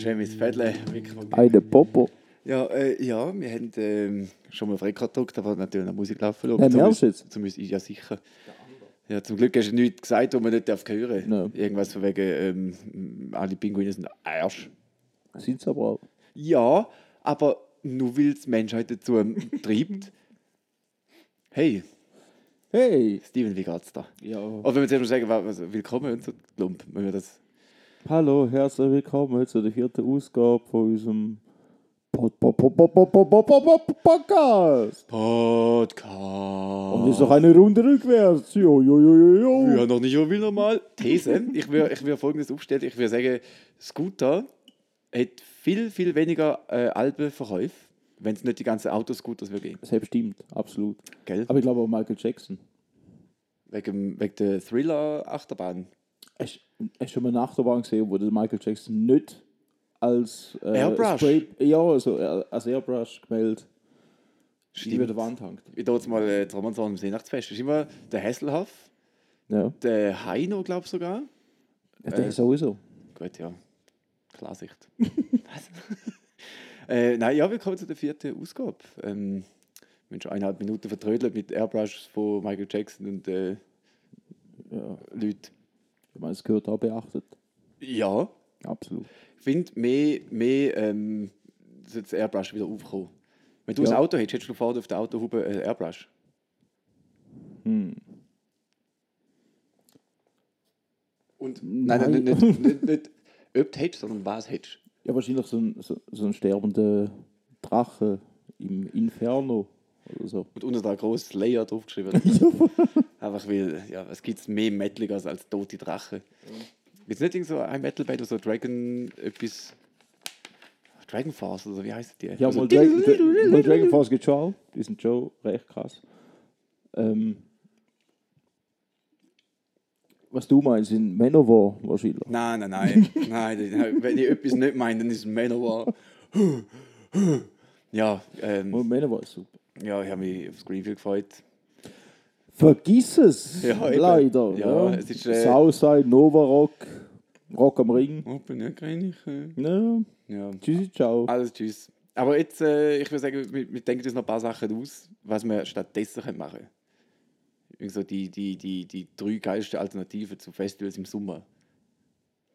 schön mein Fädle. Eine Popo. Ja, äh, ja, wir haben ähm, schon mal auf Rekord gedruckt, aber natürlich noch Musik laufen lassen. Nein, merkst du jetzt? Zum, ja, sicher. Ja, zum Glück hast du nichts gesagt, was man nicht darf hören Nein. Irgendwas von wegen, ähm, alle Pinguine sind Arsch. Sind aber auch. Ja, aber nur weil es Menschheit dazu treibt. Hey, Hey! Steven, wie geht's da? Ja. Oder wenn wir zuerst mal sagen, was, willkommen und so, Lump, wenn wir das... Hallo, herzlich willkommen zu der vierten Ausgabe von unserem Podcast. Podcast. Und ist noch eine Runde rückwärts. Jo, jo, jo, jo, jo. Ja, noch nicht schon wieder mal. Thesen. Ich will, ich will folgendes aufstellen. Ich will sagen, Scooter hat viel, viel weniger äh, Albenverkäufe, wenn es nicht die ganzen Autoscooters würde geben. Selbstimmt, absolut. Gell? Aber ich glaube auch Michael Jackson. Wegen, wegen der Thriller-Achterbahn. Du schon mal eine Achterbahn gesehen, wo der Michael Jackson nicht als äh, Airbrush? Spray, ja, also äh, als Airbrush gemeldet über der Wand hängt. Wie dort mal äh, die Romanson am Weihnachtsfest. Ist immer der Hasselhoff, Ja, der Heino, glaube ich sogar. ja der sowieso. Gut, ja. Klarsicht. Was? äh, nein, ja, willkommen zu der vierten Ausgabe. Ähm, wir haben schon eineinhalb Minuten vertrödelt mit Airbrushes von Michael Jackson und äh, Ja, Leuten. Ich meine, es gehört auch beachtet. Ja, Absolut. ich finde, mehr, mehr ähm, das Airbrush wieder aufkommen. Wenn du Ja. ein Auto hättest, hättest du vorne auf der Autohaube ein Airbrush. Hm. Und, nein, nein, Nein. nicht, nicht, nicht, nicht ob du hättest, sondern was hättest. Ja, wahrscheinlich so ein, so, so ein sterbender Drache im Inferno oder so. Und unter da großes Layer draufgeschrieben. Einfach weil, ja, es gibt mehr Metaliges als tote Drachen. Jetzt nicht irgend so ein Metal Band, so Dragon, etwas. Dragon Force oder so, wie heißt die? Ja, also, mal, Dragon, Dra mal Dragon Force geht schon auch. Die sind schon recht krass. Ähm, was du meinst, sind Manowar wahrscheinlich. Nein, nein, nein. nein, nein. Wenn ich etwas nicht meine, dann ist es Manowar. ja, ähm, Und Manowar ist super. ja, ich habe mich aufs Greenfield gefreut. Vergiss es! Ja, leider. Ja, Ja, es ist, äh, Southside, Nova Rock, Rock am Ring. Oh, bin ja greinig. Äh. Ja, Ja. tschüssi, ciao. Alles tschüss. Aber jetzt, äh, ich würde sagen, wir, wir denken uns noch ein paar Sachen aus, was wir stattdessen können machen können. So die, die, die, die drei geilsten Alternativen zu Festivals im Sommer.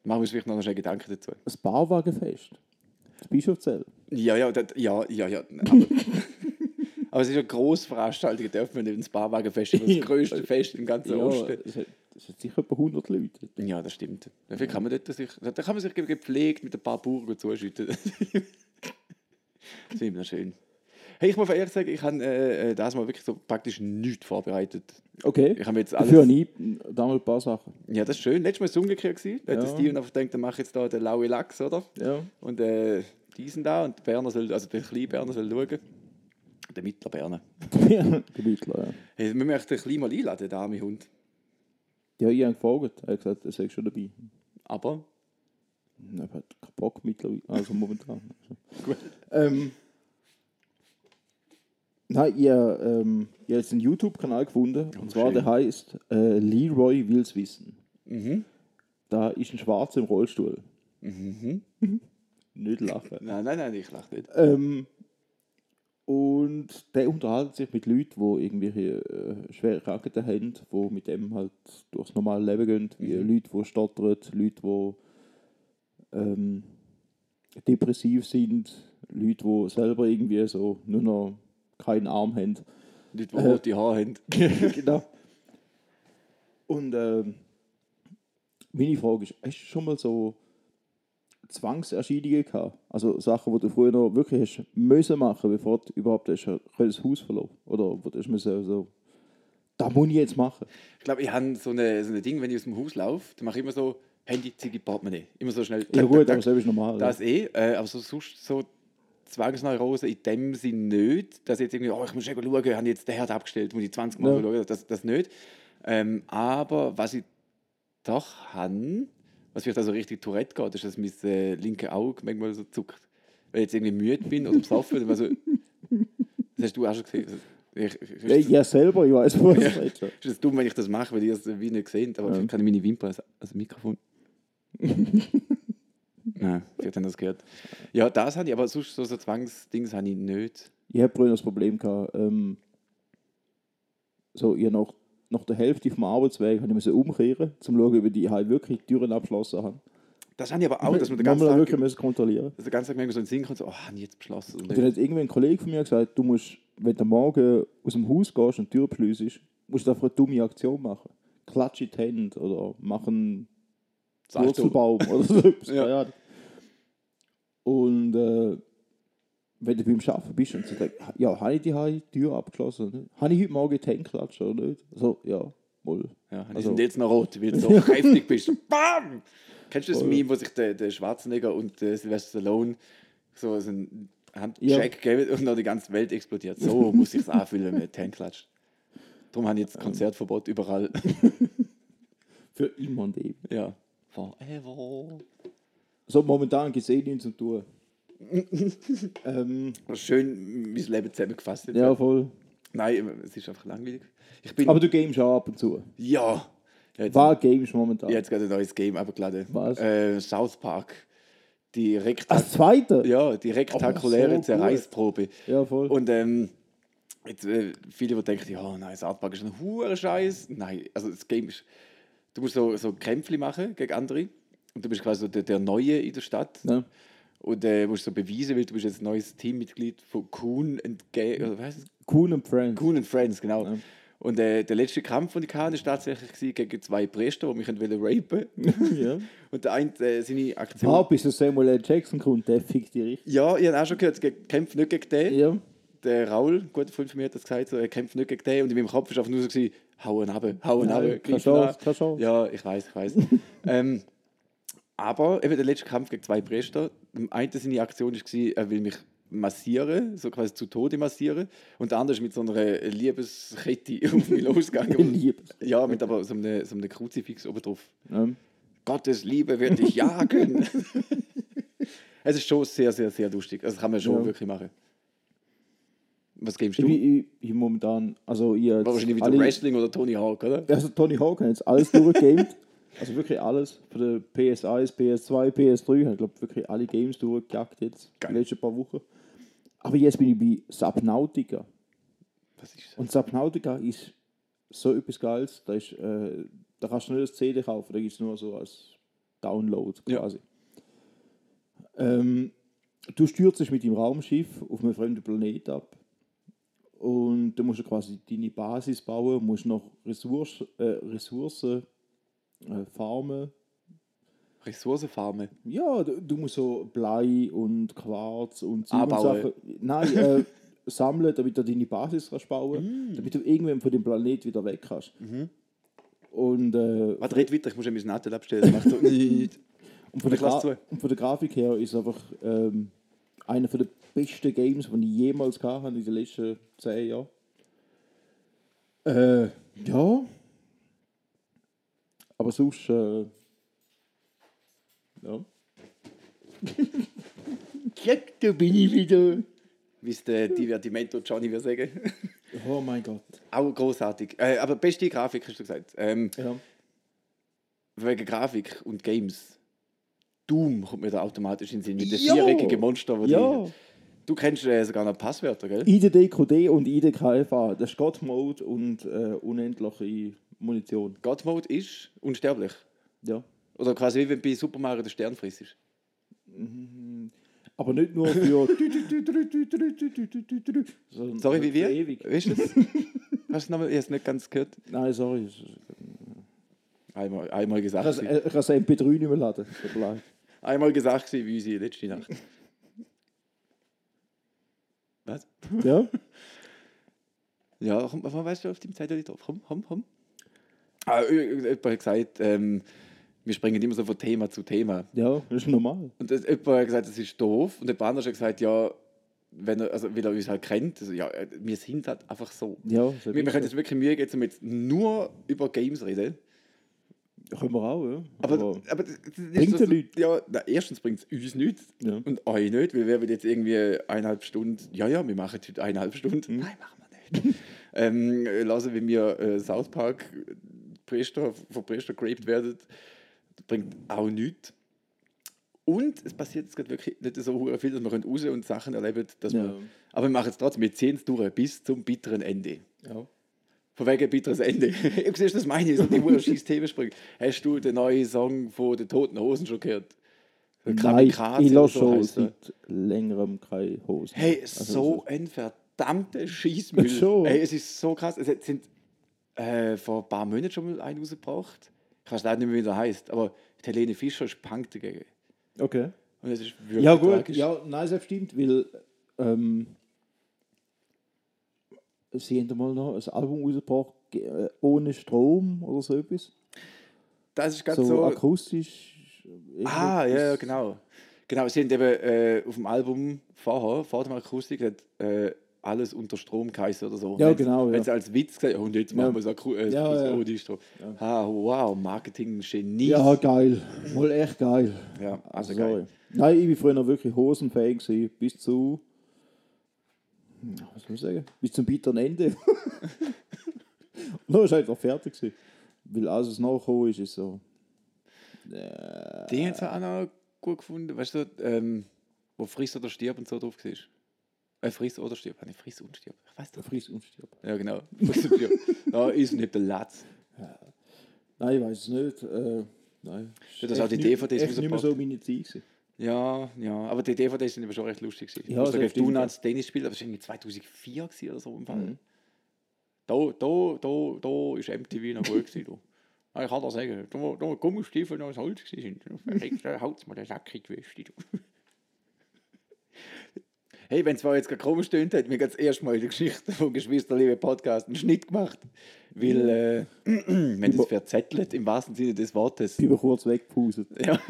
Machen wir uns vielleicht noch schnell Gedanken dazu. Das Barwagenfest. Das Bischofszell. Ja, ja, das, ja, ja, ja. Aber, es ist eine Grossveranstaltung, dürfen wir nicht ins Barwagenfestival, das größte Fest im ganzen Ja, Osten. es hat, sicher etwa 100 Leute. Ja, das stimmt. Dafür kann man dort sich, da kann man sich gepflegt mit ein paar Burger zuschütten. das finde ich noch schön. Hey, ich muss ehrlich sagen, ich habe äh, äh, das mal wirklich so praktisch nichts vorbereitet. Okay. Ich habe jetzt alles. Dafür habe ich da mal ein paar Sachen. Ja, das ist schön. Letztes Mal war es umgekehrt. Da hat der Ja. Steven einfach gedacht, dann mache ich jetzt da den lauen Lachs, oder? Ja. Und äh, diesen da und der Berner soll, also der kleine Berner soll schauen. Der mittlere Berner. der Mittler, ja. Hey, wir möchten klein mal einladen, der arme Hund. Ja, ich habe gefragt. Er hat gesagt, er sei schon dabei. Aber Er hat keinen Bock mittlerweile, also momentan. Gut. Ähm, nein, ich habe ähm, ich jetzt einen YouTube-Kanal gefunden. Und zwar schön. der heißt äh, Leroy will's wissen. Mhm. Da ist ein Schwarzer im Rollstuhl. Mhm. Nicht lachen. nein, nein, nein, ich lache nicht. Ähm, und der unterhält sich mit Leuten, die irgendwelche äh, schwere Krankheiten haben, die mit dem halt durchs normale Leben gehen, wie Leute, die stottern, Leute, die ähm, depressiv sind, Leute, die selber irgendwie so nur noch keinen Arm haben. Leute, die rote Haare haben. genau. Und ähm, meine Frage ist, hast du schon mal so Zwangserscheidungen gehabt? Also Sachen, die du früher noch wirklich hast müssen machen, bevor du überhaupt hast, äh, das Haus verloren Oder wo du hast müssen so, da muss ich jetzt machen. Ich glaube, ich habe so ein so eine Ding, wenn ich aus dem Haus laufe, dann mache ich immer so Handy, Ziggy, Portemonnaie. Immer so schnell. Ja gut, aber das ist normal. Das eh, äh, aber so, sonst so Zwangsneurose in dem Sinn nicht, dass ich jetzt irgendwie, oh, ich muss schnell schauen, habe ich jetzt den Herd abgestellt, muss ich 20 Mal Ja. schauen, das, das nicht. Ähm, aber was ich doch habe, was vielleicht also richtig Tourette geht, ist, dass mein äh, linke Auge manchmal so zuckt. Wenn ich jetzt irgendwie müde bin oder besoffen, dann war so, das hast du auch schon gesehen. Ich, ich, ja, ja, selber, ich weiß, was Ja. ist das dumm, wenn ich das mache, weil ihr es wie nicht seht, aber Ja. vielleicht kann ich meine Wimpern als, als Mikrofon. Ja, vielleicht haben das gehört. Ja, das habe ich, aber sonst so, so Zwangsdings habe ich nicht. Ich habe früher das Problem gehabt, ähm, so, ich hab nach, der Hälfte vom Arbeitsweg habe ich müssen umkehren, um zu schauen, ob die halt wirklich die Türen abgeschlossen haben. Das habe ich aber auch, dass man den ganzen Tag, wirklich müssen kontrollieren. dass der ganze Tag so in den Sinn kommt, so, oh, habe ich jetzt beschlossen. Und dann hat irgendwann ein Kollege von mir gesagt, du musst, wenn du Morgen aus dem Haus gehst und die Tür beschliessest, musst du einfach eine dumme Aktion machen. Klatsch in die Hände oder mach einen. Wurzelbaum oder so. Ja. Und äh, wenn du beim Arbeiten bist und sie sagt, ja, habe ich die, Tür abgeschlossen? oder? Habe ich heute Morgen die Hände oder nicht? So, ja, wohl. Ja, die Also- sind jetzt noch rot, weil du so kräftig bist. Bam! Kennst du das Voll. Meme, wo sich der, der Schwarzenegger und der Sylvester Stallone so, so einen Handcheck geben und noch die ganze Welt explodiert? So muss ich es anfühlen, wenn die Hände klatscht. Darum habe ich jetzt Konzertverbot überall. Für immer und ewig. ja. Forever. So, momentan gibt es eh nichts zu tun. ähm, Schön mein Leben zusammengefasst. jetzt. ja, voll. Nein, es ist einfach langweilig. Aber du gamest auch ab und zu. ja. Ja, jetzt, Was gamest momentan? ich habe jetzt gerade ein neues Game abgeladen. Was? Äh, South Park. Die, rekta Das zweite? ja, die rektakuläre Oh, so gut. Zerreißprobe. Ja, voll. Und ähm, jetzt, äh, viele, die denken, ja, nein, South Park ist ein hoher Scheiß. Nein, also das Game ist, du musst so, so Kämpfe machen gegen andere. Und du bist quasi so der, der Neue in der Stadt. ja. Und äh, musst so beweisen, weil du bist jetzt ein neues Teammitglied von Kuhn and Gay, oder was? Cool and Friends. Kuhn and Friends, genau. Ja. Und äh, der letzte Kampf, den ich hatte, war tatsächlich gegen zwei Priester, die mich wollten rapen. ja. Und der eine, äh, seine Aktion... Ah, bis der Samuel L. Jackson kommt, der fickt die richtig. Ja, ich habe auch schon gehört, kämpft nicht gegen den. Ja. der Raul, ein guter Freund von mir, hat das gesagt, so, er kämpft nicht gegen den. Und in meinem Kopf war einfach nur so, hauen ab, hauen ab, keine Chance, keine Chance. Ja, ich weiß, ich weiß. ähm, aber eben der letzte Kampf gegen zwei Priester, dem einen seine Aktion war, er will mich massieren, so quasi zu Tode massieren. Und der andere ist mit so einer Liebeskette auf mich losgegangen. Liebes. ja, mit aber so einem, so einem Kruzifix oben drauf. Ja. Gottes Liebe wird dich jagen. es ist schon sehr, sehr, sehr lustig. Also das kann man schon Ja. wirklich machen. Was gibst Ich, du? ich, ich momentan, also ich Wahrscheinlich wieder Wrestling oder Tony Hawk, oder? Also Tony Hawk hat jetzt alles durchgegamed. also wirklich alles. Von der PS1, PS2, PS3. Ich glaube wirklich alle Games durchgejagt jetzt. Geil. Die letzten paar Wochen. Aber jetzt bin ich bei Subnautica. Was ist das? Und Subnautica ist so etwas Geiles. Da, ist, äh, da kannst du nicht das CD kaufen, da gibt es nur so als Download Ja. quasi. Ähm, du stürzt dich mit dem Raumschiff auf einen fremden Planet ab. Und da musst du quasi deine Basis bauen, musst noch Ressource, äh, Ressourcen äh, farmen. Ressourcenfarmen. Ja, du, du musst so Blei und Quarz und Anbauen. Sachen. Nein, äh, sammeln, damit du deine Basis kannst bauen Mm. damit du irgendwann von dem Planet wieder weg kannst. Und, äh, Warte, red weiter, ich muss ja mein Nattel abstellen. Macht so nicht. und, von und von der Grafik her ist es einfach ähm, einer der besten Games, die ich jemals gehabt habe in den letzten zehn Jahren. Äh, ja. Aber sonst, äh, ja. ja, da bin ich wieder. Wie es der Divertimento Johnny würde sagen. Oh mein Gott. Auch großartig. Äh, aber beste Grafik, hast du gesagt. Ähm, Ja. wegen Grafik und Games. Doom kommt mir da automatisch in den Sinn. Mit den viereckigen Monster. wo Ja. Die, du kennst äh, sogar noch Passwörter, gell? IDDQD und IDKFA, das ist God Mode und äh, unendliche Munition. God Mode ist unsterblich. Ja. Oder quasi wie wenn du bei Super Mario den Stern frisst. Aber nicht nur für. sondern Sorry, wie wir? Ewig. Weißt du das? Hast du nochmal? Ich habe es nicht ganz gehört. Nein, sorry. Einmal, einmal Ich gesagt. ich kann das MP3 nicht mehr laden. Einmal gesagt wie unsere letzte Nacht. Was? Ja? Ja, komm, weißt du auf dem Zettel drauf? Komm, komm, komm. Ah, j- jemand hat gesagt, ähm, wir springen immer so von Thema zu Thema. Ja, das ist normal. Und das, jemand hat gesagt, das ist doof. Und jemand anderes hat gesagt, ja, wenn er, also, weil er uns halt kennt, also, ja, äh, wir sind halt einfach so. Ja, Wir, wir können jetzt wirklich Mühe geben, um jetzt nur über Games reden. können wir auch, ja. Aber, aber, das, das Bringt so, nichts. Ja, na, erstens bringt es uns nichts Ja. und euch nicht, weil wir wollen jetzt irgendwie eineinhalb Stunden, ja, ja, wir machen heute eineinhalb Stunden. Nein, machen wir nicht. ähm, äh, lassen, wir äh, South Park Priester, von Priester geraped werden, das bringt auch nichts. Und es passiert jetzt gerade wirklich nicht so viel, dass wir raus und Sachen erleben, dass Ja. wir, aber wir machen es trotzdem, wir ziehen es durch bis zum bitteren Ende. Ja. Von wegen bitteres Ende. du siehst, das meine ich, so die hure scheiß Themensprünge. Hast du den neuen Song von den Toten Hosen schon gehört? Nein, ich lasse schon seit längerem keine Hosen. Hey, Also, so ein verdammter Schießmüll. Hey, es ist so krass. Es sind äh, vor ein paar Monaten schon mal einen rausgebracht. Ich weiß leider nicht mehr, wie der heißt, aber die Helene Fischer ist punkt dagegen. Okay. Und es ist wirklich Ja, gut, tragisch. ja, nein, das stimmt, weil ähm, sie haben mal noch ein Album rausgebracht, ge- äh, ohne Strom oder so etwas. Das ist So, ganz so. akustisch. ah, ja, genau. Genau, sie haben eben äh, auf dem Album vorher, vor dem Akustik, hat äh, alles unter Strom geheißen oder so. Ja, Wenn- genau, Wenn sie als Witz gesagt und jetzt machen Ja. wir es Akku äh, Ja, ja. ohne Strom. Ah, wow, Marketing-Genie. Ja, geil. Mal echt geil. Ja, also Sorry. geil. Nein, ich war früher noch wirklich Hosenfähig gewesen, bis zu. Was soll ich sagen? Bis zum bitteren Ende. Und dann war es einfach fertig. Gewesen. Weil alles, was nachgekommen ist, ist so. Äh, Den hat auch noch gut gefunden. Weißt du, ähm, wo Friss oder Stirb und so drauf war? Äh, Friss oder Stirb. Nicht Friss und Stirb. Ich weiß doch. friss und stirb. Ja, genau. Und Stirb. da ist nicht der Latz. Nein, ich weiß es nicht. Äh, nein. Ja, das ist auch die DVDs nicht- echt nicht mehr so meine Zeit. gewesen. Ja, ja. Aber die DVDs sind aber schon recht lustig. gewesen. Ja, Ich das ja, stimmt, Donuts Tennis spielt, aber das war irgendwie 2004 gewesen oder so im Fall. Mhm. Da, da, da, da ist MTV noch gut gewesen. Ich kann das sagen. Da, da Gummistiefel noch aus Holz waren. Da haut mir der Sack gewesen. Du. Hey, wenn es zwar jetzt gerade komisch tönt, hat mir ganz erst mal in der Geschichte von Geschwisterliebe Podcast einen Schnitt gemacht. Weil, äh, wenn das verzettelt, im wahrsten Sinne des Wortes. Ich bin kurz weggepustet. Ja.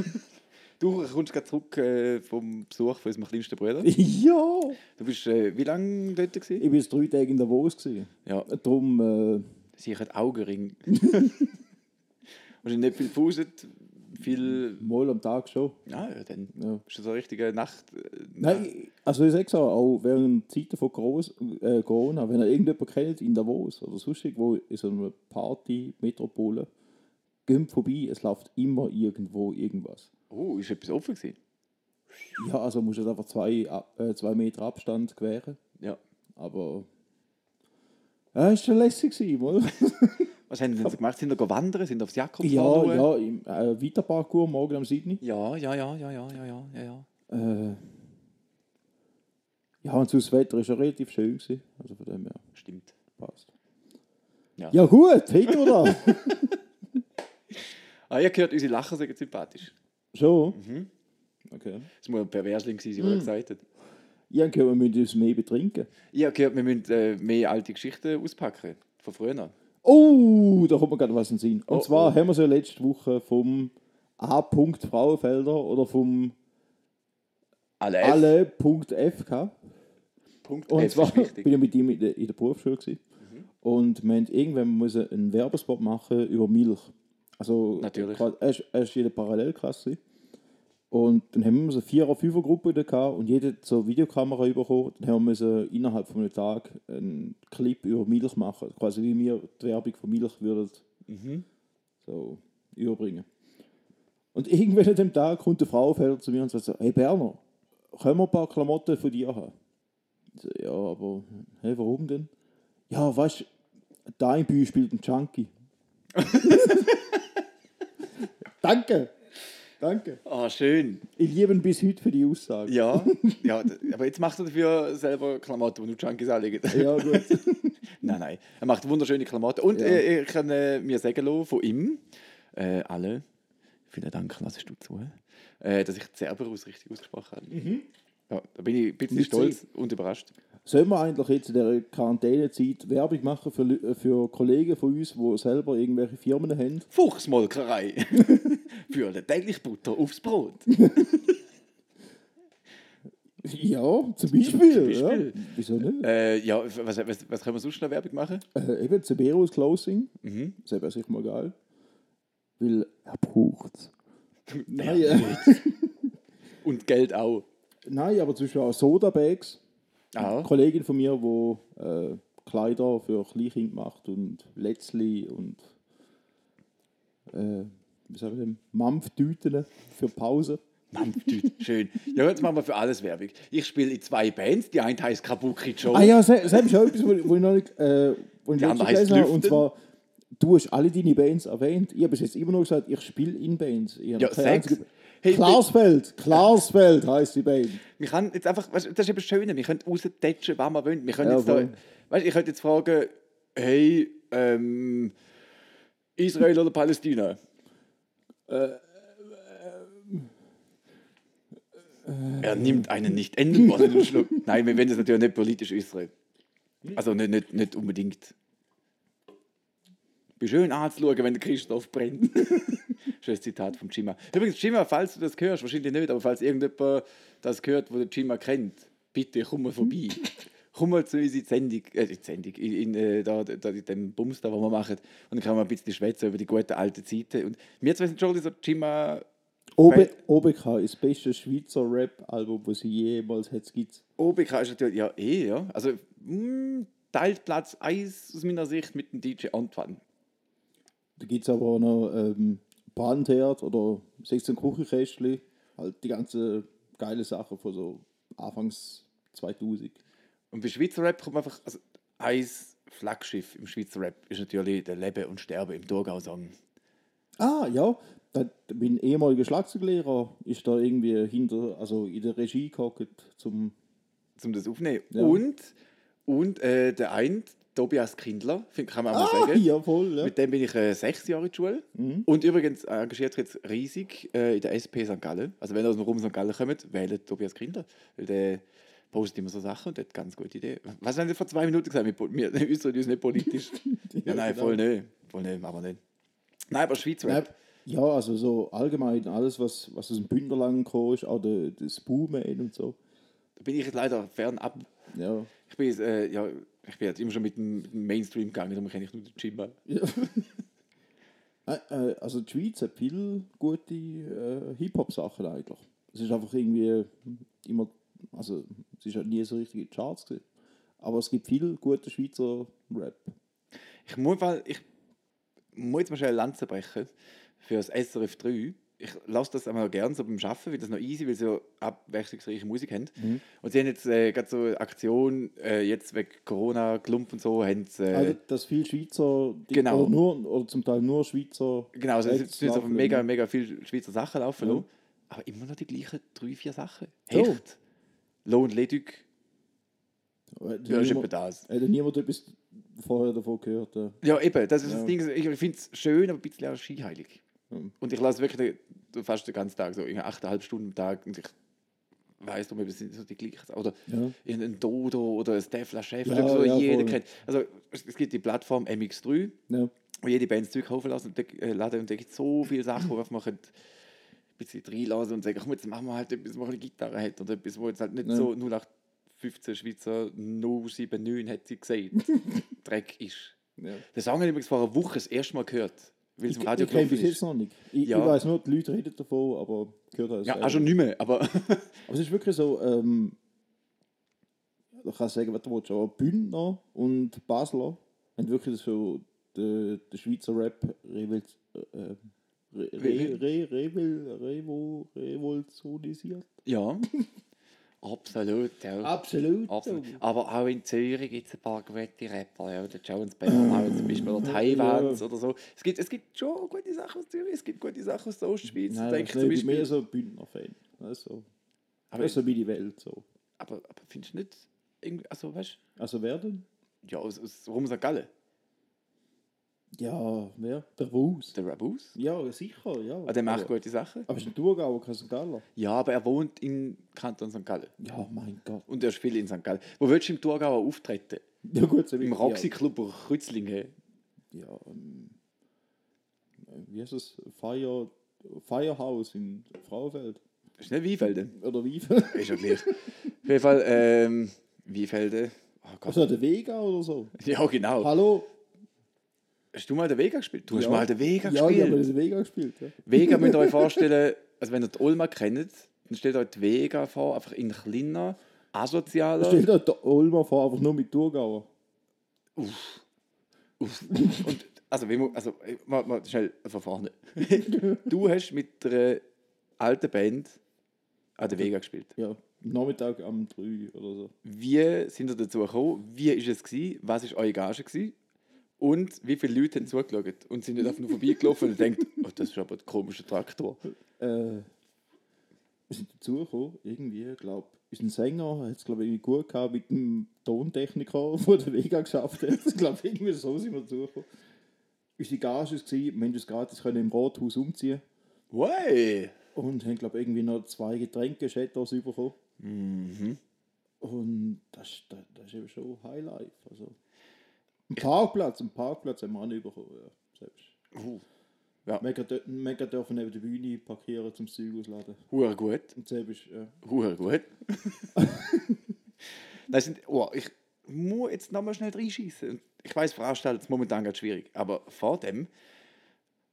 Du kommst gerade zurück äh, vom Besuch von unserem kleinsten Bruder. ja! Du bist äh, wie lange dort? Gewesen? Ich war drei Tage in Davos. Gewesen. Ja, Darum, äh, sie hat Augenring. Wahrscheinlich nicht viel pauset, viel. mal am Tag schon. Ja, dann Ja. ist das so eine richtige Nacht. Nein, also ich sage auch, auch während Zeiten von Groß, äh, Corona, wenn ihr irgendjemanden kennt in Davos oder sonst irgendwo in so einer Party-Metropole, geht vorbei, es läuft immer irgendwo irgendwas. Oh, ist etwas offen gewesen? Ja, also musst du einfach zwei, äh, zwei Meter Abstand gewähren, Ja. aber ja, war schon lässig gewesen, oder? Was haben denn sie gemacht? Sind da wandern? Sind Sie aufs Jakobs Ja, ja, im äh, Vita-Parkour morgen am Sydney. Ja, ja, ja, ja, ja, ja, ja, ja. Äh, ja, und das Wetter war schon relativ schön gewesen. Also von dem her. Stimmt. Passt. Ja, ja gut, hätten wir da. ah, ihr gehört, unsere Lacher sind sympathisch. So? Mhm. Okay. Das muss ein Perversling sein, wie er mhm. gesagt hat. Ich habe gehört, wir müssen uns mehr betrinken. Ich habe gehört, wir müssen äh, mehr alte Geschichten auspacken. Von früher. Oh, da kommt mir gerade was in den Sinn. Und Oh, zwar oh. haben wir so letzte Woche vom A. Frauenfelder oder vom Alle F. alle.f gehabt. Punkt Und F zwar bin ich mit ihm in der, in der Berufsschule gewesen. Und wir haben irgendwann müssen einen Werbespot machen über Milch. Also Natürlich. Er ist, er ist in der Parallelklasse. Und dann haben wir so eine Vierer-, Fünfer-Gruppe da gehabt und jeder eine Videokamera bekommen. Dann haben wir müssen innerhalb von einem Tag einen Clip über Milch machen. Quasi wie wir die Werbung von Milch würden Mhm. so überbringen. Und irgendwann an dem Tag kommt eine Frauenfelder zu mir und sagt so, hey Berner, können wir ein paar Klamotten von dir haben? Ich so, ja, aber hey, warum denn? Ja, weißt du, dein Bühl spielt ein Junkie. Danke, danke. Ah, schön. Ich liebe ihn bis heute für die Aussage. Ja, ja, aber jetzt macht er dafür selber Klamotten, die nur Junkies anlegen. Ja, gut. nein, nein. Er macht wunderschöne Klamotten. Und Ja. äh, ich kann äh, mir sagen lassen von ihm, äh, alle, vielen Dank, lassest du zu, äh, dass ich Cerberus richtig ausgesprochen habe. Ja, da bin ich ein bisschen Nicht stolz und überrascht. Sollen wir eigentlich jetzt in der Quarantänezeit Werbung machen für, für Kollegen von uns, die selber irgendwelche Firmen haben? Fuchsmolkerei. Für eine täglich Butter aufs Brot. Ja, zum Beispiel. Zum Beispiel. Ja. Wieso nicht? Äh, ja, was, was, was können wir sonst noch Werbung machen? Äh, eben Cerberus Closing. Mhm. Das wäre sicher mal geil. Weil er braucht Nein, Ja. Und Geld auch. nein, aber zum Beispiel auch Soda-Bags. Ah, Eine Kollegin von mir, die äh, Kleider für Kleinkind macht und Letzli und äh, Mampftüten für Pause. Mampftüt, schön. Ja, jetzt machen wir für alles Werbung. Ich spiele in zwei Bands. Die eine heißt Kabuki Joe. Ah ja, ist auch etwas, wo ich noch nicht, äh, wo ich Die andere gelesen habe. Und zwar, du hast alle deine Bands erwähnt. Ich habe bis jetzt immer noch gesagt, ich spiele in Bands. Ja, sechs. Hey, Klarsfeld, Klarsfeld heisst die Band. Wir können jetzt einfach, weißt, das ist eben das Schöne, wir können raustätschen, was wir wollen. Wir können Ja, jetzt da, weißt, ich könnte jetzt fragen, hey, ähm, Israel oder Palästina? Er nimmt einen nicht enden Schluck. Nein, wir werden das natürlich nicht politisch äußern. Also nicht, nicht, nicht unbedingt. Wie schön anzuschauen, wenn der Christoph brennt. Schönes Zitat vom Chima. Übrigens, Chima, falls du das hörst, wahrscheinlich nicht, aber falls irgendjemand das hört, wo der Chima kennt, bitte komm mal vorbei. Komm mal zu uns in die Sendung, äh, in, die Sendung in, in, äh, da, da, in dem Bums, da, wo wir machen. Und dann können wir ein bisschen schwätzen über die guten alten Zeiten. Und wir zwei sind schon so Chima. OB, OBK ist das beste Schweizer Rap-Album, das sie jemals hat. Gibt OBK ist natürlich ja eh, ja. Also mh, teilt Platz 1 aus meiner Sicht mit dem DJ Antoine. Da gibt es aber auch noch ähm, Brandherd oder 16 Kuchenkästchen. Halt die ganze geile Sache von so Anfangs 2000. Und bei Schweizer Rap kommt einfach, also ein Flaggschiff im Schweizer Rap ist natürlich der Leben und Sterben im Thurgau-Song. Ah, ja. Da, mein ehemaliger Schlagzeuglehrer ist da irgendwie hinter, also in der Regie gehockt zum. um das aufzunehmen. Ja. Und, und äh, der eine, Tobias Kindler, kann man auch mal Ah, sagen. ja, voll, ja. Mit dem bin ich äh, sechs Jahre in der Schule. Und übrigens engagiert sich jetzt riesig äh, in der SP St. Gallen. Also wenn ihr aus dem Raum St. Gallen kommt, wählt Tobias Kindler. Weil der postet immer so Sachen und hat ganz gute Idee. Was haben Sie vor zwei Minuten gesagt? Wir, wir äußern uns nicht politisch. ja, nein, genau. voll nicht. Voll nicht, machen wir nicht. Nein, aber Schweizer Ja, Rap. ja, also so allgemein alles, was, was aus dem Bündnerland gekommen ist, auch der Spooman und so. Da bin ich jetzt leider fernab. Ja. Ich bin, jetzt, äh, ja, ich bin jetzt immer schon mit dem, mit dem Mainstream gegangen, darum kenne ich nur den Jimba. ja. Äh, also die Schweiz hat viele gute äh, Hip-Hop-Sachen eigentlich. Es ist einfach irgendwie immer, also es ist halt nie so richtig in die Charts gewesen. Aber es gibt viel gute Schweizer Rap. Ich muss, mal, ich muss jetzt mal schnell Lanze brechen für das SRF 3. Ich lasse das einmal gerne so beim Arbeiten, weil das noch easy, weil sie so abwechslungsreiche Musik haben. Mhm. Und sie haben jetzt äh, gerade so eine Aktion, äh, jetzt wegen Corona, Klump und so, haben sie, äh, Also, dass viele Schweizer, die, Genau. oder, nur, oder zum Teil nur Schweizer. genau, also es sind mega, mega viele Schweizer Sachen laufen lassen, aber immer noch die gleichen drei, vier Sachen. So. Lohn, Hat ja, ist niemand, etwa das. hat niemand etwas vorher davon gehört? Äh. Ja, eben, das ist Ja. das Ding. Ich finde es schön, aber ein bisschen auch skiheilig. Mhm. Und ich lasse wirklich fast den ganzen Tag, so irgendwie 8,5 Stunden am Tag. Und ich weiß darum, es sind so die gleichen. Oder Ja. irgendein Dodo oder ein Steph Chef, Ja, so ja, jeder voll. kennt. Also es es gibt die Plattform MX3, Ja. wo jede Band Zeug kaufen lassen und da, äh, laden. Und da gibt es so viele Sachen, wo man ein bisschen reinlassen und sagen, komm, jetzt machen wir halt etwas, wo eine Gitarre hat. Oder etwas, wo jetzt halt nicht Ja. so 0815 Schweizer 079 hat sie gesehen. Dreck ist. Ja. Den Song habe ich übrigens vor einer Woche das erste Mal gehört. Weil es Ich, im Radio ich kenne bis jetzt noch nicht. Ich, Ja. ich weiß nur, die Leute reden davon, aber gehört habe Ja, auch schon nicht mehr. Aber Aber es ist wirklich so, ähm, du kannst sagen, was du willst, aber Bündner und Basler haben wirklich so den, den Schweizer Rap revol, äh, re, re, re, revol, revo, revolutionisiert. ja, absolut. Ja. Absolut. Absolut. Aber auch in Zürich gibt es ein paar gute Rapper. Ja. Der Jones Bell, auch zum Beispiel oder Taiwans oder so. Es gibt, es gibt schon gute Sachen aus Zürich, es gibt gute Sachen aus der Ostschweiz. Nein, ich ist mehr so ein Bündner-Fan. Also, Aber, so wie die Welt. So. aber, aber findest du nicht, irgendwie, also weißt Also wer denn? ja, aus, aus St. Gallen, Ja, wer? Der Wus. der Rabus, Ja, sicher, ja. ah, der macht aber, gute Sachen. aber ist ein Thurgauer, kein St. Galler. Ja, aber er wohnt in Kanton St. Gallen. Ja, mein Gott. Und er spielt in St. Gallen. Wo willst du im Thurgauer auftreten? Ja gut, so Im Roxy Club Rützlingen. Ja, ähm, wie heißt das? Fire, Firehouse in Frauenfeld. Ist nicht Wiefelde. Oder wie? Ist ja gleich. Auf jeden Fall, ähm, Wiefelde. Oh Gott. Also der Vega oder so. Ja, genau. Hallo? Hast du mal den Vega gespielt? Du hast ja. mal den Vega Ja, ich habe gespielt. den Vega gespielt. Ja. Vega müsst ihr euch vorstellen, also wenn ihr die Olma kennt, dann stellt euch die Vega vor, einfach in kleiner, asozialer. Stell dir der Olma vor, einfach nur mit Thurgauer. Uff. Und also, wie also mal, mal schnell von vorne. du hast mit einer alten Band an der Vega gespielt. Ja, Nachmittag am 3 oder so. Wie sind ihr dazu gekommen? Wie ist es gewesen? Was ist eure Gage gewesen? Und wie viele Leute haben zugeschaut und sind nicht einfach nur vorbeigelaufen und denkt, oh, das ist aber ein komischer Traktor. Äh, wir sind dazugekommen, irgendwie, ich glaube, unser Sänger hat es, glaube ich, irgendwie gut gehabt mit dem Tontechniker, der den Vega geschafft hat. Ich glaube, irgendwie so sind wir dazugekommen. Unsere Gage war, wir haben uns gratis können im Rathaus umziehen Wey! und haben, glaube ich, irgendwie noch zwei Getränke Shatters bekommen. Mhm. Und das, das, das ist eben schon Highlife. Also, ein Parkplatz, einen Parkplatz haben wir auch nicht bekommen. Ja, selbst. Uh, ja, Mega, dür- mega dürfen neben der Bühne parkieren, zum Zeug ausladen. hure gut. Und selbst, ja. Hure gut. das sind, oh, ich muss jetzt nochmal schnell reinschießen. Ich weiß, Veranstalten ist momentan ganz schwierig. Aber vor dem,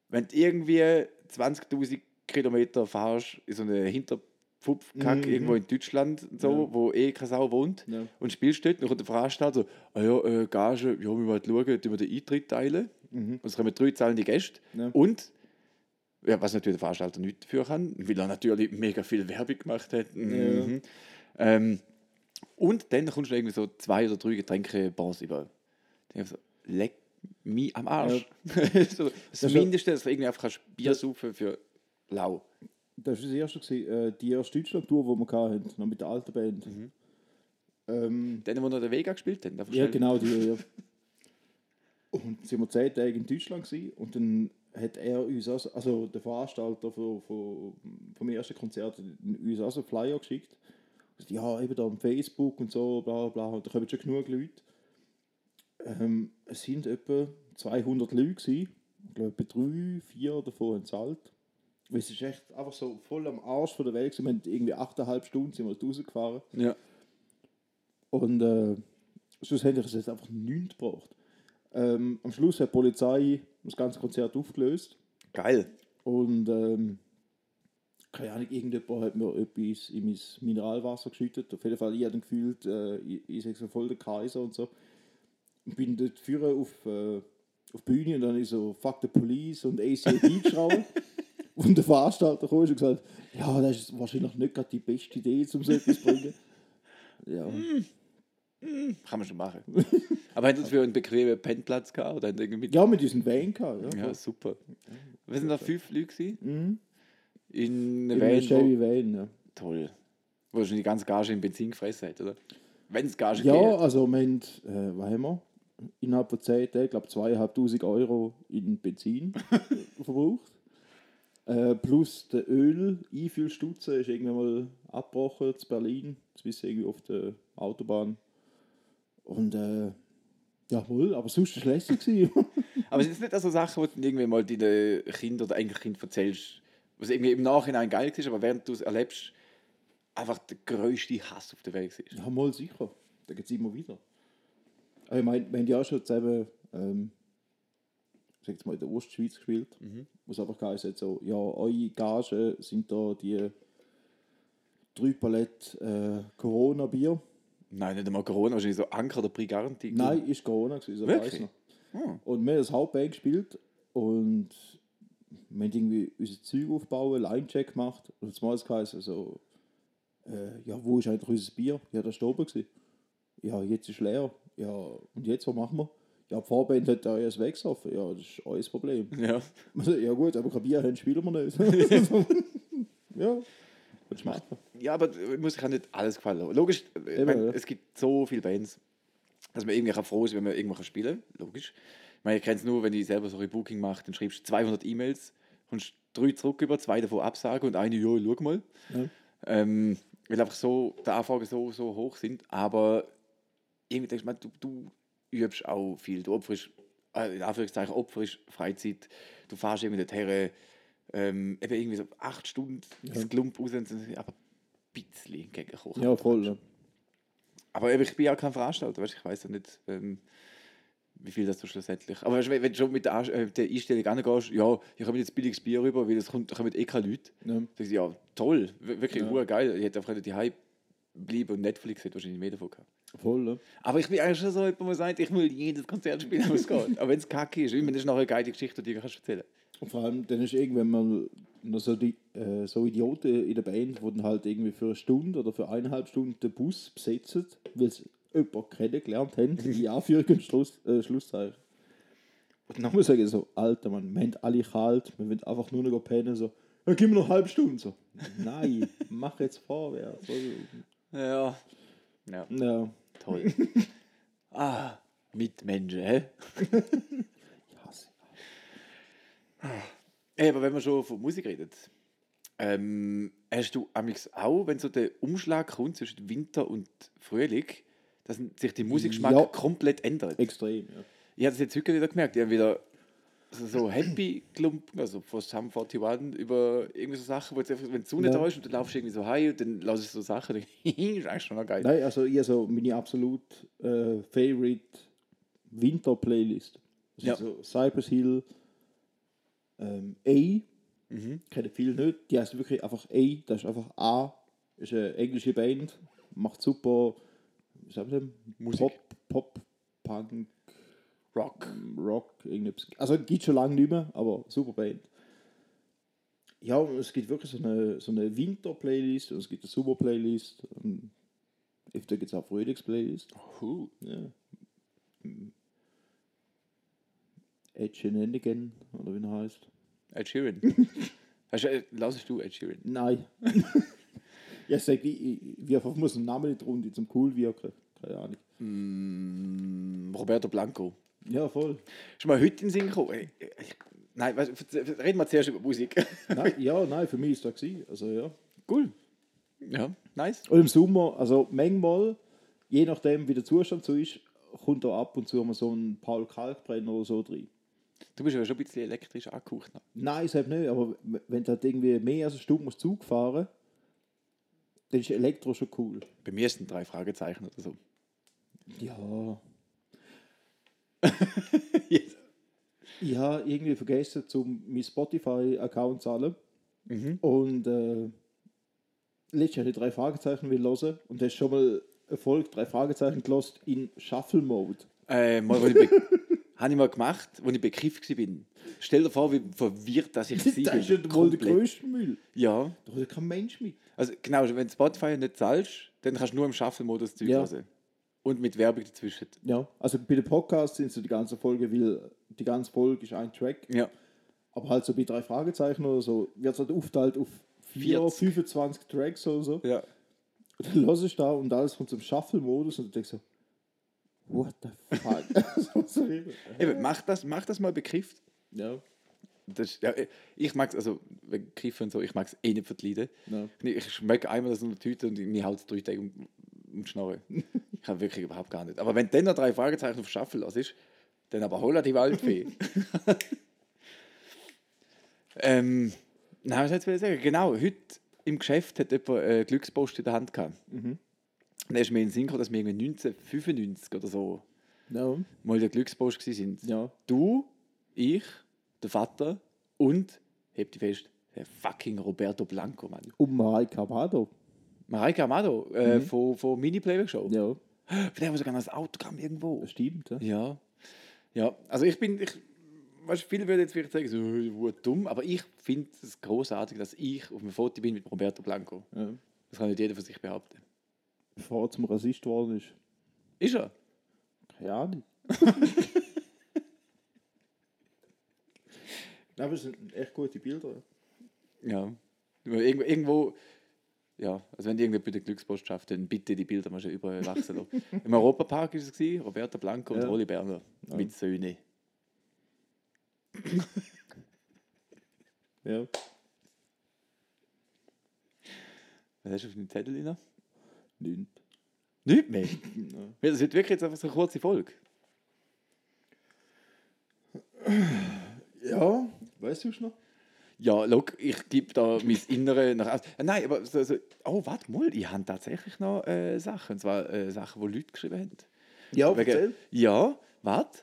wenn du irgendwie 20.000 Kilometer fahrst in so eine Hinterpfupfkack Mhm. irgendwo in Deutschland, so, Ja. wo eh keine Sau wohnt, Ja. und spielst dort, dann kommt der Veranstalter so, ah ja, äh, Gage, ja, wir wollen schauen, tun wir den Eintritt teilen. Mhm. Und es kommen drei zahlende Gäste. Ja. Und, ja, was natürlich der Veranstalter nicht dafür kann, weil er natürlich mega viel Werbung gemacht hat. Mhm. Ähm, und dann kommst du irgendwie so zwei oder drei Getränke Bons über. Dann so, leck mich am Arsch. so, das ist Mindeste, dass du irgendwie einfach Bier saufen für lau. Das war das erste, gewesen, äh, die erste Deutschland-Tour, die wir hatten, noch mit der alten Band. Ähm, Dann, wo noch der Vega gespielt haben. ja, genau, die. Ja. Und sind wir zehn Tage in Deutschland gewesen, und dann hat er uns, also, also der Veranstalter von, von, vom ersten Konzert, uns auch so einen Flyer geschickt. Und ja, eben da am Facebook und so, bla bla, und da kommen schon genug Leute. Ähm, es sind etwa 200 Leute gewesen. Ich glaube, etwa drei, vier davon haben. Weil es ist echt einfach so voll am Arsch von der Welt. Wir haben irgendwie 8,5 Stunden sind wir rausgefahren. Ja. Und äh, schlussendlich ist es einfach nichts gebracht. Ähm, am Schluss hat die Polizei das ganze Konzert aufgelöst. Geil. Und ähm, keine Ahnung, irgendjemand hat mir etwas in mein Mineralwasser geschüttet. Auf jeden Fall, ich habe gefühlt, äh, ich, ich sage so voll der Kaiser und so. Und bin dort führen auf, äh, auf die Bühne und dann ich so Fuck the Police und ACAB geschraubt. Und der Veranstalter kam und gesagt, ja, das ist wahrscheinlich nicht gerade die beste Idee, um so etwas zu bringen. Ja. Kann man schon machen. Aber hätten für einen bequemen Pennplatz gehabt? Oder irgendwie ja, mit diesem Van gehabt. Ja, Ja, super. Wir sind da fünf Leute? Mhm. in Van, einem wo, Chevy Van, ja. toll. Wo schon die ganze Gage in Benzin gefressen hat, oder? Wenn es Gage Ja, geht. also wir haben, äh, was haben wir? Innerhalb von 10 Tagen, glaube ich, 2'500 Euro in Benzin verbraucht. Äh, plus der Öl-Einfüllstutzen ist irgendwann mal abgebrochen zu Berlin. Das wissen irgendwie auf der Autobahn. Und äh, ja, wohl, aber sonst war es lässig. Aber es ist nicht so Sachen, die du irgendwie mal deinen Kind oder Enkelkind erzählst, was irgendwie im Nachhinein geil ist, aber während du es erlebst, einfach der größte Hass auf der Welt ist. ja, mal sicher. Da geht es immer wieder. Aber ich meine, wir haben ja auch schon zusammen, ähm, sag jetzt mal, in der Ostschweiz gespielt. Wo es einfach geheißen so, ja, eure Gage sind da die drei Paletten äh, Corona-Bier. Nein, nicht einmal Corona, wahrscheinlich so Anker oder Prix Garantie. Nein, ist Corona gewesen, so Wirklich? weiss noch. Hm. Und wir haben das Hauptband gespielt und wir haben irgendwie unser Zeug aufbauen, Line-Check gemacht und jetzt mal geheißen, so, äh, ja, wo ist eigentlich unser Bier? Ja, das war oben. Gewesen. Ja, jetzt ist leer. Ja, und jetzt, was machen wir? Ja, die Vorband hat da erst weggesoffen. Ja, das ist euer Problem. Ja. Ja gut, aber kein Bier haben, spielen wir nicht. ja, was machen ja, aber muss ich auch nicht alles gefallen. Logisch, ich Eben, mein, ja. es gibt so viele Bands, dass man irgendwie froh ist, wenn man irgendwo kann spielen kann. Logisch. Ich meine, ich kenne es nur, wenn ich selber so ein Booking mache, dann schreibst du 200 E-Mails, kommst drei zurück über, zwei davon absagen und eine, ja, schau mal. Ja. Ähm, weil einfach so die Anfragen so, so hoch sind. Aber irgendwie denkst du, man, du, du übst auch viel. Du opferst, äh, in Anführungszeichen, opferst Freizeit. Du fährst irgendwie dorthin, ähm, eben irgendwie so acht Stunden ins Klump raus aber ein bisschen entgegenkommen. Ja, voll. Ja. Aber eben, ich bin ja kein Veranstalter, weißt, ich weiß ja nicht, ähm, wie viel das so schlussendlich. Aber weißt, wenn wenn du schon mit der, äh, der Einstellung angehst, ja, ich habe jetzt billiges Bier rüber, weil es kommt, da kommen eh keine Leute. Ja. Dann sag ich, ja, toll, wir- wirklich Ja. ja. geil. Ich hätte einfach die Hype bleiben und Netflix hätte wahrscheinlich mehr davon gehabt. Voll, ja. Aber ich bin eigentlich schon so jemand, der sagt, ich will jedes Konzert spielen, wo es geht. Aber wenn es kacke ist, ich meine, das ist noch eine geile Geschichte, die du kannst erzählen Und vor allem, dann ist irgendwann mal noch so, die, äh, so Idioten in der Band, die dann halt irgendwie für eine Stunde oder für eineinhalb Stunden den Bus besetzen, weil sie jemanden kennengelernt haben, in Anführungs- und Schluss, äh, Schlusszeichen. Und dann muss ich sagen, so, Alter, man, wir haben alle kalt, wir wollen einfach nur noch pennen, so, ja, gib mir noch eine halbe Stunde, so. Nein, mach jetzt vorwärts. Ja. Ja, ja, toll. ah, Mitmenschen, hä? ich hasse. Ey, aber wenn man schon von Musik redet, ähm, hast du amix auch, wenn so der Umschlag kommt zwischen Winter und Frühling, dass sich die Musikgeschmack Ja. komplett ändert? Extrem, ja. Ich habe das jetzt heute wieder gemerkt. Ich habe wieder so, so Happy Klumpen, also von Sum 41 über irgendwie so Sachen, wo jetzt einfach, wenn die Sonne Ja. da ist und dann laufst du irgendwie so heim und dann lasse ich so Sachen, ich, ist eigentlich schon noch geil. Nein, also ich so meine absolut äh, favorite Winter-Playlist. Das Ja. ist so Cypress Hill, ähm, A, Mhm. kennen viele nicht, die heißt wirklich einfach A, das ist einfach A, ist eine englische Band, macht super, wie sagen wir? Musik. Pop, Pop, Punk, Rock. Rock, irgendetwas. Also gibt schon lange nicht mehr, aber super Band. Ja, es gibt wirklich so eine, so eine Winter-Playlist und es gibt eine Sommer-Playlist. und Öfter gibt es auch Frühlings-Playlist. Huh. Ja. Ed Shenanigan, oder wie er heißt. Ed Sheeran. Hast du, äh, lausest du Ed Sheeran? Nein. ja, sage, ich, ich, einfach muss ein Name nicht runter zum cool wirken. Keine Ahnung. Mm, Roberto Blanco. Ja, voll. Ist mal heute in den Sinn gekommen? Ey, ich- Nein, weißt, du, reden wir zuerst über Musik. nein, ja, nein, für mich ist das. Also ja. cool. Ja, nice. Und im Sommer, also manchmal, je nachdem wie der Zustand so ist, kommt da ab und zu mal so ein Paul Kalkbrenner oder so drin. Du bist ja schon ein bisschen elektrisch angehaucht. Nein, ich nicht, aber wenn du halt irgendwie mehr als eine Stunde musst Zug fahren dann ist Elektro schon cool. Bei mir sind drei Fragezeichen oder so. Ja. Yes. Ich habe irgendwie vergessen, zum meinen Spotify-Account zu zahlen. Und äh, letztens habe ich drei Fragezeichen will hören und hast schon mal Erfolg drei Fragezeichen gelost in Shuffle-Mode. Äh, mal, wo ich be- habe ich mal gemacht, als ich Begriff war. Stell dir vor, wie verwirrt dass ich Das war. ist ja wohl der grösste Müll. Ja, Da hat kein Mensch mit. also genau, wenn du Spotify nicht zahlst, dann kannst du nur im Shuffle-Modus Zeug Ja. hören. Und mit Werbung dazwischen. Ja, also bei den Podcasts sind so die ganze Folge, weil die ganze Folge ist ein Track. Ja. Aber halt so bei drei Fragezeichen oder so wird es halt aufteilt auf 4, 40. 25 Tracks oder so. ja. Und dann hörst du da und alles kommt zum Shuffle-Modus und du denkst so, what the fuck? so, Eben, mach das, mach das mal Begriff. ja, Das, ja, ich mag es, also Begriff und so, ich mag es eh nicht verleiden. ja. Ich schmecke einmal das in der Tüte und mir haut es drei Tage um, um die Schnorre. Ich habe wirklich überhaupt gar nicht. Aber wenn dann noch drei Fragezeichen auf Schaffel los ist, dann aber hol die Waldfee. ähm, nein, was soll ich jetzt sagen? Genau, heute im Geschäft hat jemand äh, Glückspost in der Hand gehabt. Und dann ist mir in den Sinn gekommen, dass wir irgendwie 1995 oder so Ja, mal der Glückspost waren. ja. Du, ich, der Vater und, hebt die fest, der fucking Roberto Blanco, Mann. Und Mareike Amado. Mareike Amado äh, von, von Mini Playback Show. Ja, Von der haben wir sogar noch das Autogramm irgendwo. das stimmt. Ja. Ja. Ja, also ich bin, ich, weißt, viele würden jetzt vielleicht sagen, so, dumm, aber ich finde es großartig, dass ich auf einem Foto bin mit Roberto Blanco. Ja. Das kann nicht jeder von sich behaupten. Bevor er zum Rassist geworden ist. Ist er? Keine Ahnung. Nein, aber es sind echt gute Bilder. Ja. Irgendwo, irgendwo ja, also wenn irgendjemand Glückspost schafft, dann bitte die Bilder mal schon überall wachsen. Im Europapark ist es gewesen, Roberto Blanco und Ja. Rolli Berner mit Söhne. Ja. Was hast du auf dem Zettel noch? Nicht. Nicht mehr. Nein. Das wird wirklich jetzt einfach so eine kurze Folge. Ja, weißt du es noch? Ja, look, ich gebe da mein Innere nach außen. Äh, nein, aber so, so, oh, warte mal, ich habe tatsächlich noch äh, Sachen. Und zwar äh, Sachen, die Leute geschrieben haben. Ja, Wegen- Ja, warte.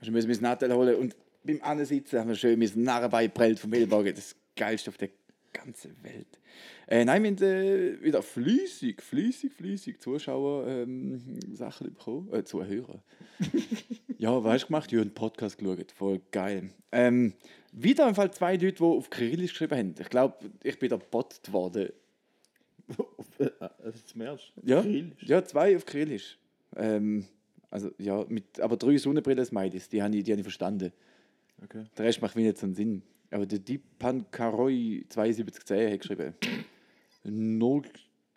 Müssen wir mein Nattel holen und beim Ansitzen haben wir schön mein Narrenbein geprellt vom Ellbogen. Das Geilste auf der ganze Welt. Äh, nein, wir haben äh, wieder fließig, fließig, fließig Zuschauer ähm, Sachen bekommen. Äh, Zuhörer. ja, was hast du gemacht? Ich habe einen Podcast geschaut. Voll geil. Ähm, wieder im Fall zwei Leute, die auf Kyrillisch geschrieben haben. Ich glaube, ich bin da bot geworden. Also zum ersten. Ja, Kyrillisch. ja zwei auf Kyrillisch. Ähm, also, ja, mit, aber drei Sonnenbrillen-Smileys, die habe ich, die hab ich verstanden. Okay. Der Rest macht wenig so einen Sinn. Aber der Dipan Karoi 7210 hat geschrieben.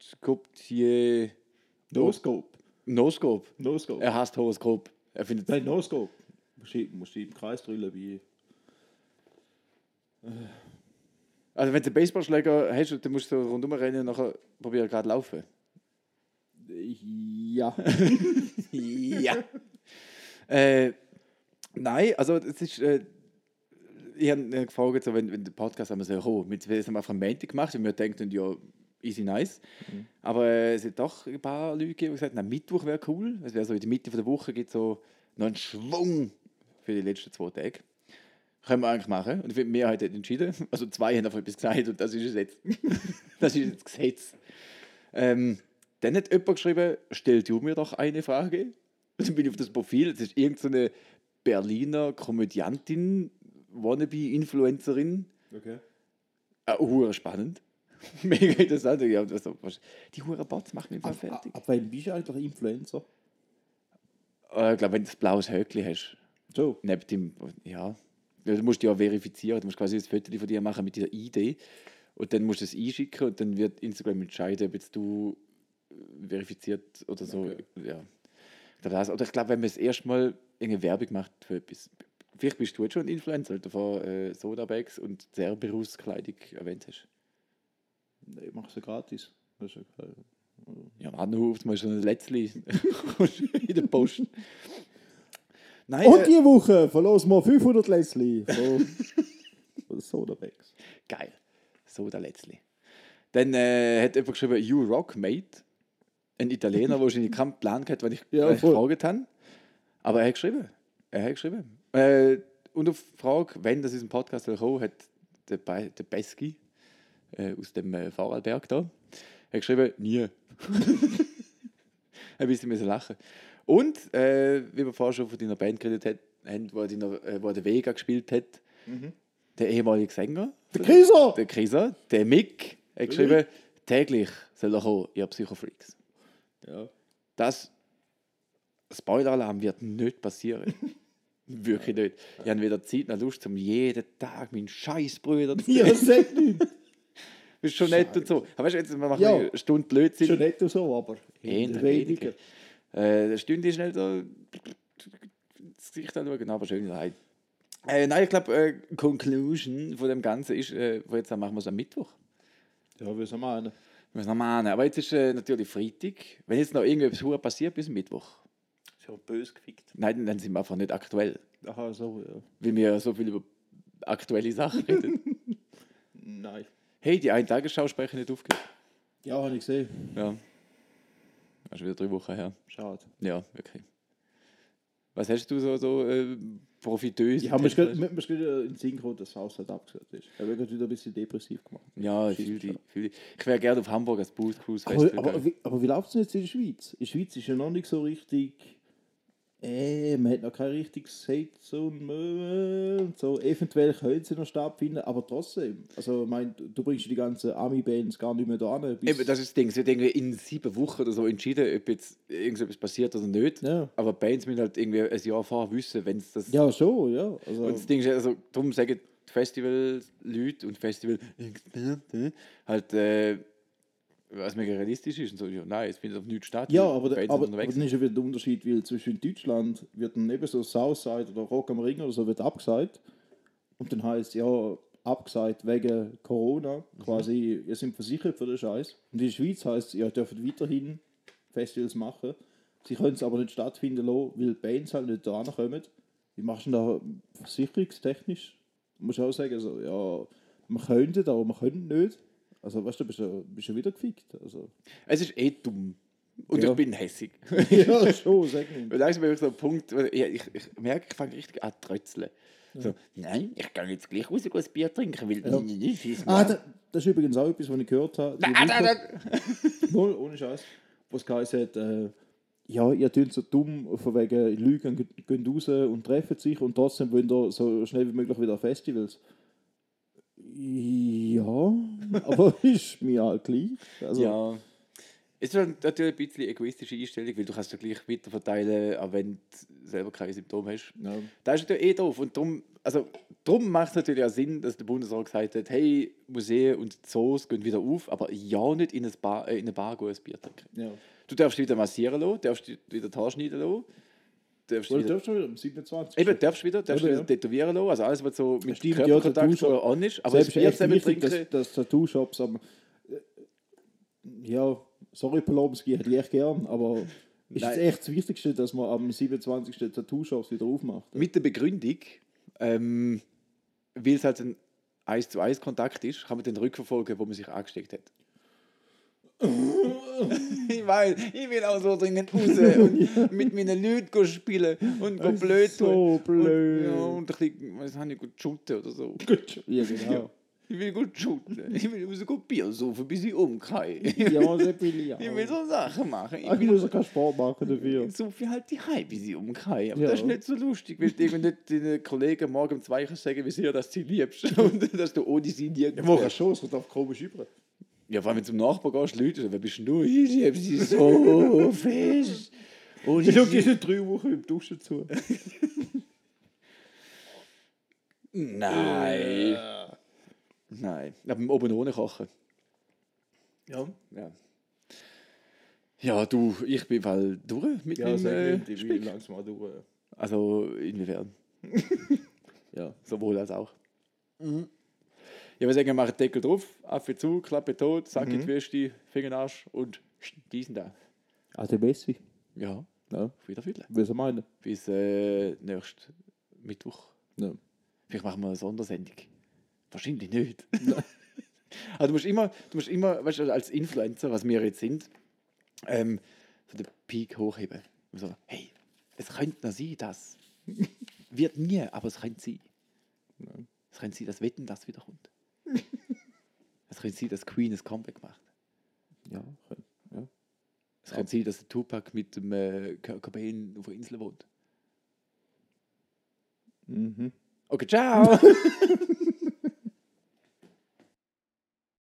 Noskoptie. No-Scope. No-Scope. No-Scope. Er hasst Horoskop. Er findet Nein, No-Scope. Musst du musst du im Kreis drüllen wie... Also wenn du einen Baseballschläger hast, dann musst du rundum rennen und nachher probieren gerade laufen. Ja. ja. äh, nein, also es ist. Äh, ich habe äh, gefragt, so, wenn, wenn der Podcast haben wir so, oh, mit wir haben einfach am Montag gemacht und wir denken, ja, easy nice. Aber äh, es hat doch ein paar Leute gegeben, die gesagt haben, Mittwoch wäre cool. Es wäre so in der Mitte der Woche gibt so noch einen Schwung für die letzten zwei Tage. Können wir eigentlich machen. Und die Mehrheit hat entschieden. Also zwei haben einfach etwas gesagt und das ist es jetzt. das ist jetzt Gesetz. Ähm, dann hat jemand geschrieben, stell du mir doch eine Frage. Und dann bin ich auf das Profil, das ist irgendeine Berliner Komödiantin, Wannabe-Influencerin. Okay. Äh, hure spannend. Mega interessant. Das, was- die hure Bots machen mich Ab, einfach fertig. ab wann bist du eigentlich Influencer? Äh, ich glaube, wenn du das blaues Höckli hast, So. neben dem, ja, ja, du musst dich ja verifizieren. Du musst quasi ein Foto von dir machen mit dieser Idee. Und dann musst du es einschicken und dann wird Instagram entscheiden, ob jetzt du äh, verifiziert oder so. Okay. Ja. Ich glaube, das- Oder ich glaube, wenn man das erste Mal eine Werbung macht für etwas. Vielleicht bist du jetzt schon ein Influencer, weil du von äh, Sodabags und Cerberus-Kleidung erwähnt hast. Nee, ich mache sie gratis. Das ist ja geil. Ja, warte auf, mal schon ein Letzli in der Post. Nein, Und äh, die Woche verlosen wir 500 Leslie von, Sodabags. Geil. So der Letzli. Dann äh, hat jemand geschrieben, You Rock, Mate. Ein Italiener, der wahrscheinlich keinen Plan hat, wenn ich Ja, voll. gefragt habe. Aber er hat geschrieben. Er hat geschrieben. Äh, und auf die Frage, wenn das aus dem Podcast kommen, hat der, Be der Beski äh, aus dem äh, Vorarlberg da, hat geschrieben, nie. ein bisschen müssen lachen. Und, äh, wie wir vorher schon von deiner Band geredet hat- haben, wo, deiner, äh, wo der Vega gespielt hat, der ehemalige Sänger, Der Kaiser! der Kriser, der Mick, hat geschrieben, täglich soll er kommen, ihr Psychofreaks. Ja. Das Spoiler-Alarm wird nicht passieren. Wirklich nicht. Ich habe weder Zeit noch Lust, um jeden Tag meinen Scheißbrüder zu Ja, sag nicht. Das ist schon nett und so. Aber weißt du, jetzt wir machen Ja. eine Stunde Blödsinn. Schon nicht so, aber weniger. weniger. Äh, eine Stunde ist schnell so das Gesicht anschauen, aber schön leid. Äh, nein, ich glaube, äh, Conclusion von dem Ganzen ist, äh, jetzt machen wir es am Mittwoch. Ja, wie soll man einen? Wir noch mal hin. Aber jetzt ist äh, natürlich Freitag. Wenn jetzt noch irgendetwas hure passiert bis Mittwoch, Ja böse gefickt. nein, dann sind wir einfach nicht aktuell. Aha, so, ja. Weil wir so viel über aktuelle Sachen reden. Nein. hey, die einen Tagesschau sprechen nicht aufgehört. Ja, habe ich gesehen. Ja. Das ist wieder drei Wochen her. Schade. Ja, wirklich. Was hast du so, so äh, profitös? Ich habe mir gerade in den Sinn gekommen, dass das Haus halt abgesagt ist. Ich habe gerade wieder ein bisschen depressiv gemacht. Ja, ich Schießt fühle schon. die, die. Ich wäre gerne auf Hamburg als Boost Cruise Aber, aber, gegangen. wie, aber wie läuft es denn jetzt in der Schweiz? In der Schweiz ist ja noch nicht so richtig. Äh, man hat noch kein richtiges Hate so und äh, so. Eventuell könnte sie noch stattfinden, aber trotzdem. Also, mein, du bringst die ganzen Ami-Bands gar nicht mehr da an. Eben, das ist das Ding. Es wird irgendwie in sieben Wochen oder so entschieden, ob jetzt irgendetwas passiert oder nicht. Ja. Aber Bands müssen halt irgendwie ein Jahr vorher wissen, wenn es das. ja, schon, ja. Also, Und das Ding ist, also, darum sagen Festival-Leute und Festival-Experten halt, äh, was mega realistisch ist. Und so, ja, nein, es findet auf nichts statt. ja, aber, Bands aber, aber dann ist ja wieder der Unterschied, weil zwischen Deutschland wird dann eben so Southside oder Rock am Ring oder so wird abgesagt. Und dann heißt ja, abgesagt wegen Corona. Quasi, ihr seid versichert für den Scheiß. Und in der Schweiz heißt ihr dürft weiterhin Festivals machen. Sie können es aber nicht stattfinden lassen, weil die Bands halt nicht da kommen. Wie machst du denn da versicherungstechnisch? Du musst auch sagen, also, ja, wir könnten, aber wir können nicht. Also, weißt du, bist du bist du wieder gefickt. Also, Es ist eh dumm. Und Ja. ich bin hässig. ja, schon, sag nicht. Und da ist mir so ein Punkt, ich, ich, ich merke, ich fange richtig an zu trötzeln. So, nein, ich kann jetzt gleich raus ein Bier trinken, weil Ja. nicht ist Ah, da, das ist übrigens auch etwas, was ich gehört habe. Ah, da, Woche- da. Null, ohne Scheiß. Was geheißen hat, äh, ja, ihr tut so dumm, von wegen Lügen, ge- gehen raus und treffen sich und trotzdem wollen ihr so schnell wie möglich wieder an Festivals. Ja, aber ist mir halt gleich. Also, Ja. Es ist natürlich ein bisschen egoistische Einstellung, weil du kannst ja gleich weiterverteilen, auch wenn du selber keine Symptome hast. Ja. Das ist natürlich eh doof. Und darum, also, darum macht es natürlich auch Sinn, dass der Bundesrat gesagt hat, hey, Museen und Zoos gehen wieder auf, aber ja nicht in, ein Bar, äh, in eine Bar gehen, ein Bier trinken. Ja. Du darfst wieder massieren lassen, darfst wieder die Haare schneiden lassen, darfst Oder wieder, darfst du wieder am 27. eben, darfst wieder, darfst Oder, wieder ja. tätowieren lassen, also alles, was so mit Stimmt, ja, Körperkontakt Tattoo- so an ist, aber das Selbst Bier echt zusammen wichtig, trinken, dass, dass Tattoo-Shops am... Ja, sorry Polomski, hätte ich echt gern, aber ist Nein. echt das Wichtigste, dass man am 27. Tattoo-Shops wieder aufmacht? mit der Begründung, ähm, weil es halt ein 1 zu 1 Kontakt ist, kann man den rückverfolgen, wo man sich angesteckt hat. Ich weiß, ich will auch so dringend raus und mit meinen Leuten spielen und gehen blöd so blöd. Und, ja, und ein bisschen, was habe ich gut shooten oder so. Ja, genau. Ich will gut shooten. Ich will raus gehen Bier saufen, bis ich umkriege. Ja, sehr billig. Ja. Ich will so Sachen machen. Ich Ich will muss ja keinen Sport machen dafür. so viel halt die Hause, wie sie umkriegen. Aber Ja. das ist nicht so lustig, weil du irgendwie nicht deinen Kollegen morgen um zwei kannst sagen, wie sehr dass du sie liebst und dass du ohne sie nirgends Ja, wärst. schon, es wird auf komisch über. Ja, vor allem wenn du zum Nachbar gehst, Leute, wer bist du? Ich liebe sie so fest. Und Ich schaue diese drei Wochen im Duschen zu. Nein. Nein. Aber oben ohne kochen. Ja. Ja. Ja, du, ich bin mal durch mit Ja, meinem äh, ich will Spiel. langsam mal durch. Also inwiefern? Ja. Sowohl als auch. Ja, wir sagen, wir machen Deckel drauf, Affe zu, Klappe tot, Sack in die Weste, Fingerarsch und diesen da. Ah, Messi. Ja, Ja, auf Wiederfinden. was er meinen. Bis äh, nächsten Mittwoch. Ja. Vielleicht machen wir eine Sondersendung. Wahrscheinlich nicht. also du musst immer, du musst immer, weißt du, als Influencer, was wir jetzt sind, ähm, so den Peak hochheben. Und so, hey, es könnte noch sein, dass. Wird nie, aber es könnte sein. Es könnte sein, dass Wetten das wiederkommt. Es könnte sein, dass Queen ein Comeback macht. Ja, kann- ja. Es könnte sein, dass der Tupac mit dem äh, Cobain auf der Insel wohnt. Mhm. Okay, ciao!